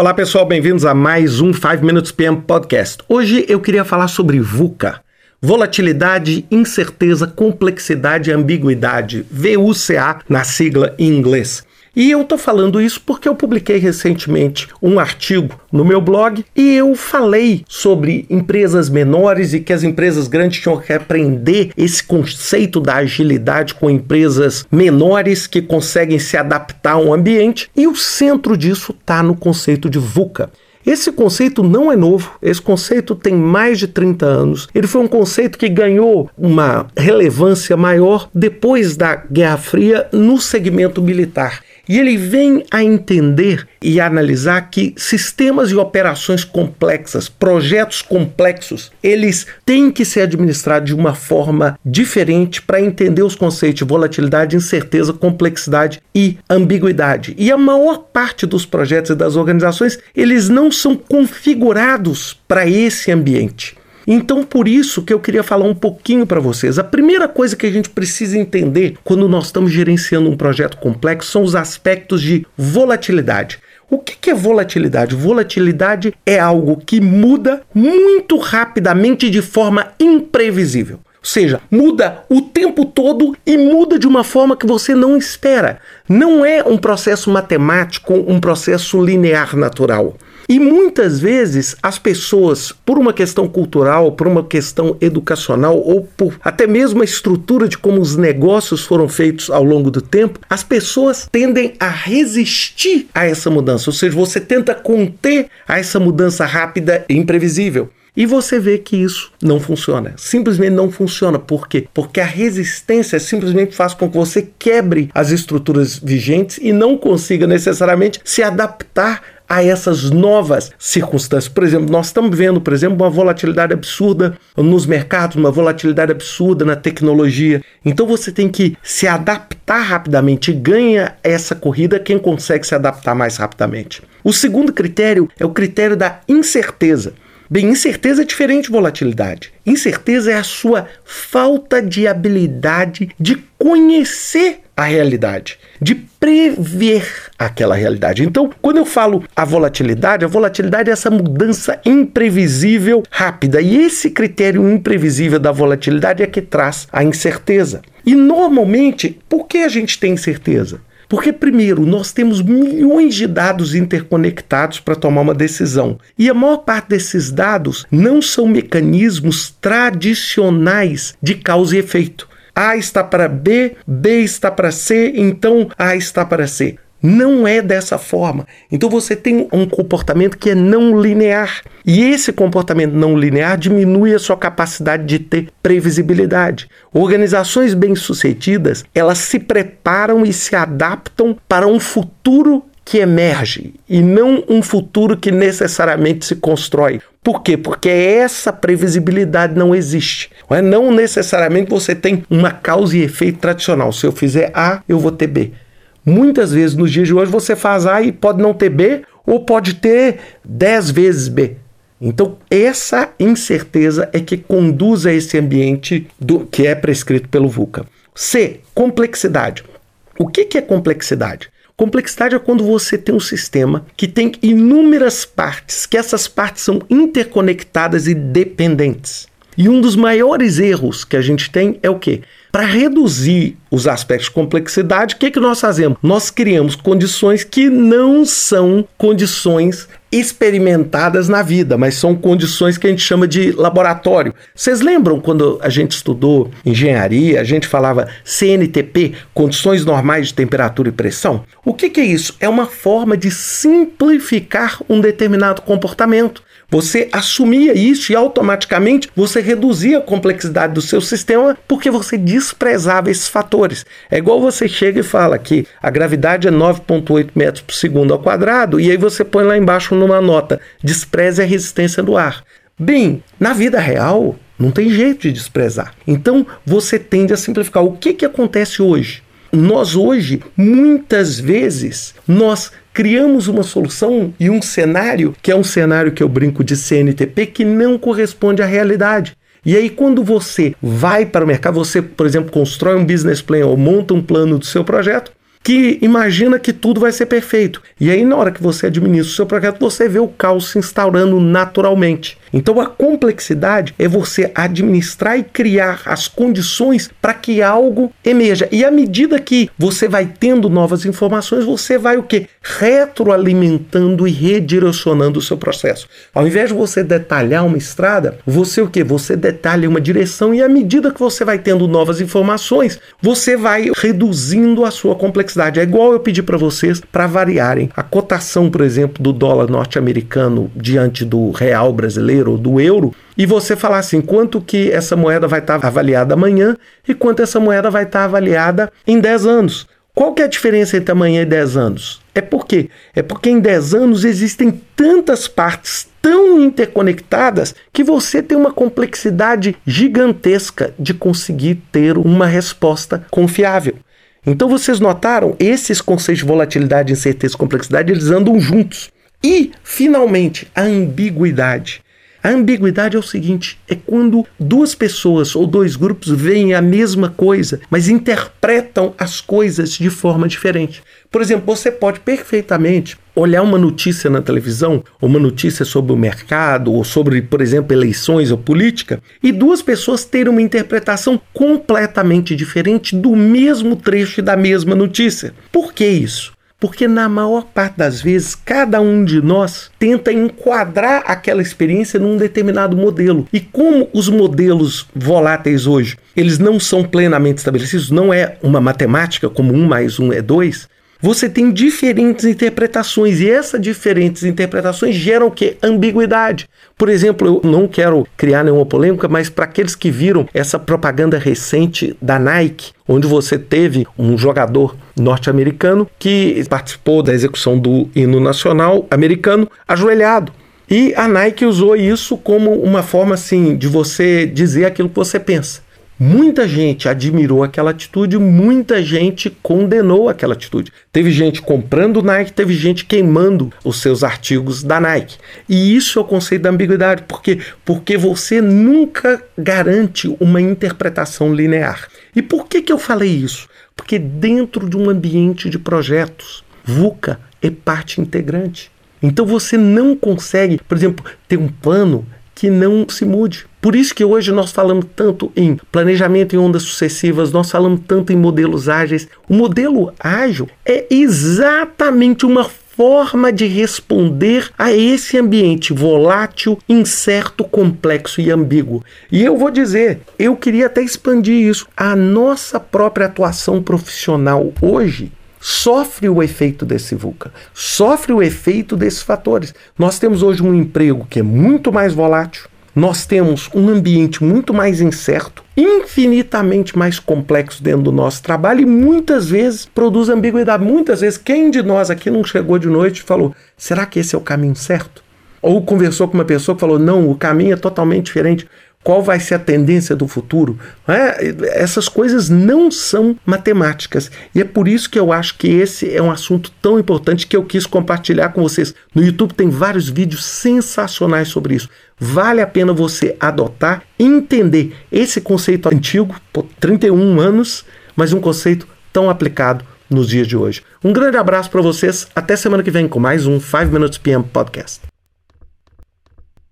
Olá pessoal, bem-vindos a mais um 5 Minutes PM Podcast. Hoje eu queria falar sobre VUCA. Volatilidade, incerteza, complexidade e ambiguidade. VUCA na sigla em inglês. E eu estou falando isso porque eu publiquei recentemente um artigo no meu blog e eu falei sobre empresas menores e que as empresas grandes tinham que aprender esse conceito da agilidade com empresas menores que conseguem se adaptar a um ambiente. E o centro disso está no conceito de VUCA. Esse conceito não é novo, esse conceito tem mais de 30 anos. Ele foi um conceito que ganhou uma relevância maior depois da Guerra Fria no segmento militar. E ele vem a entender e a analisar que sistemas e operações complexas, projetos complexos, eles têm que ser administrados de uma forma diferente para entender os conceitos de volatilidade, incerteza, complexidade e ambiguidade. E a maior parte dos projetos e das organizações, eles não são configurados para esse ambiente. Então, por isso que eu queria falar um pouquinho para vocês. A primeira coisa que a gente precisa entender quando nós estamos gerenciando um projeto complexo são os aspectos de volatilidade. O que é volatilidade? Volatilidade é algo que muda muito rapidamente de forma imprevisível. Ou seja, muda o tempo todo e muda de uma forma que você não espera. Não é um processo matemático, um processo linear natural. E muitas vezes as pessoas, por uma questão cultural, por uma questão educacional ou por até mesmo a estrutura de como os negócios foram feitos ao longo do tempo, as pessoas tendem a resistir a essa mudança. Ou seja, você tenta conter a essa mudança rápida e imprevisível. E você vê que isso não funciona. Simplesmente não funciona. Por quê? Porque a resistência simplesmente faz com que você quebre as estruturas vigentes e não consiga necessariamente se adaptar a essas novas circunstâncias. Por exemplo, nós estamos vendo, por exemplo, uma volatilidade absurda nos mercados, uma volatilidade absurda na tecnologia. Então você tem que se adaptar rapidamente e ganha essa corrida quem consegue se adaptar mais rapidamente. O segundo critério é o critério da incerteza. Bem, incerteza é diferente de volatilidade. Incerteza é a sua falta de habilidade de conhecer a realidade, de prever aquela realidade. Então, quando eu falo a volatilidade, a volatilidade é essa mudança imprevisível rápida. E esse critério imprevisível da volatilidade é que traz a incerteza. E normalmente, por que a gente tem incerteza? Porque, primeiro, nós temos milhões de dados interconectados para tomar uma decisão. E a maior parte desses dados não são mecanismos tradicionais de causa e efeito. A está para B, B está para C, então A está para C. Não é dessa forma. Então você tem um comportamento que é não linear. E esse comportamento não linear diminui a sua capacidade de ter previsibilidade. Organizações bem-sucedidas, elas se preparam e se adaptam para um futuro que emerge e não um futuro que necessariamente se constrói. Por quê? Porque essa previsibilidade não existe. Não necessariamente você tem uma causa e efeito tradicional. Se eu fizer A, eu vou ter B. Muitas vezes nos dias de hoje você faz A e pode não ter B, ou pode ter 10 vezes B. Então, essa incerteza é que conduz a esse ambiente do que é prescrito pelo VUCA. C. Complexidade. O que, que é complexidade? Complexidade é quando você tem um sistema que tem inúmeras partes, que essas partes são interconectadas e dependentes. E um dos maiores erros que a gente tem é o quê? Para reduzir os aspectos de complexidade, o que, que nós fazemos? Nós criamos condições que não são condições experimentadas na vida, mas são condições que a gente chama de laboratório. Vocês lembram quando a gente estudou engenharia, a gente falava CNTP, condições normais de temperatura e pressão? O que, que é isso? É uma forma de simplificar um determinado comportamento. Você assumia isso e automaticamente você reduzia a complexidade do seu sistema porque você desprezava esses fatores. É igual você chega e fala que a gravidade é 9,8 metros por segundo ao quadrado e aí você põe lá embaixo numa nota: despreze a resistência do ar. Bem, na vida real, não tem jeito de desprezar. Então você tende a simplificar. O que, que acontece hoje? Nós hoje, muitas vezes, nós criamos uma solução e um cenário, que é um cenário que eu brinco de CNTP, que não corresponde à realidade. E aí, quando você vai para o mercado, você, por exemplo, constrói um business plan ou monta um plano do seu projeto, que imagina que tudo vai ser perfeito. E aí, na hora que você administra o seu projeto, você vê o caos se instaurando naturalmente. Então, a complexidade é você administrar e criar as condições para que algo emerja. E à medida que você vai tendo novas informações, você vai o que? Retroalimentando e redirecionando o seu processo. Ao invés de você detalhar uma estrada, você o que? Você detalha uma direção e à medida que você vai tendo novas informações, você vai reduzindo a sua complexidade é igual eu pedir para vocês para variarem a cotação, por exemplo, do dólar norte-americano diante do real brasileiro ou do euro e você falar assim, quanto que essa moeda vai estar avaliada amanhã e quanto essa moeda vai estar avaliada em 10 anos. Qual que é a diferença entre amanhã e 10 anos? É por quê? É porque em 10 anos existem tantas partes tão interconectadas que você tem uma complexidade gigantesca de conseguir ter uma resposta confiável. Então vocês notaram, esses conceitos de volatilidade, incerteza e complexidade, eles andam juntos. E, finalmente, a ambiguidade. A ambiguidade é o seguinte: é quando duas pessoas ou dois grupos veem a mesma coisa, mas interpretam as coisas de forma diferente. Por exemplo, você pode perfeitamente olhar uma notícia na televisão, uma notícia sobre o mercado, ou sobre, por exemplo, eleições ou política, e duas pessoas terem uma interpretação completamente diferente do mesmo trecho da mesma notícia. Por que isso? Porque na maior parte das vezes, cada um de nós tenta enquadrar aquela experiência num determinado modelo. E como os modelos voláteis hoje, eles não são plenamente estabelecidos, não é uma matemática como um mais um é dois, você tem diferentes interpretações e essas diferentes interpretações geram o que? Ambiguidade. Por exemplo, eu não quero criar nenhuma polêmica, mas para aqueles que viram essa propaganda recente da Nike, onde você teve um jogador norte-americano que participou da execução do hino nacional americano ajoelhado. E a Nike usou isso como uma forma assim de você dizer aquilo que você pensa. Muita gente admirou aquela atitude, muita gente condenou aquela atitude. Teve gente comprando Nike, teve gente queimando os seus artigos da Nike. E isso é o conceito da ambiguidade, porque porque você nunca garante uma interpretação linear. E por que que eu falei isso? Porque dentro de um ambiente de projetos, VUCA é parte integrante. Então você não consegue, por exemplo, ter um plano que não se mude. Por isso que hoje nós falamos tanto em planejamento em ondas sucessivas, nós falamos tanto em modelos ágeis. O modelo ágil é exatamente uma forma de responder a esse ambiente volátil, incerto, complexo e ambíguo. E eu vou dizer, eu queria até expandir isso. A nossa própria atuação profissional hoje sofre o efeito desse VUCA, sofre o efeito desses fatores. Nós temos hoje um emprego que é muito mais volátil, nós temos um ambiente muito mais incerto, infinitamente mais complexo dentro do nosso trabalho e muitas vezes produz ambiguidade. Muitas vezes, quem de nós aqui não chegou de noite e falou: será que esse é o caminho certo? Ou conversou com uma pessoa que falou: não, o caminho é totalmente diferente qual vai ser a tendência do futuro. É? Essas coisas não são matemáticas. E é por isso que eu acho que esse é um assunto tão importante que eu quis compartilhar com vocês. No YouTube tem vários vídeos sensacionais sobre isso. Vale a pena você adotar, entender esse conceito antigo, por 31 anos, mas um conceito tão aplicado nos dias de hoje. Um grande abraço para vocês. Até semana que vem com mais um 5 Minutes PM Podcast.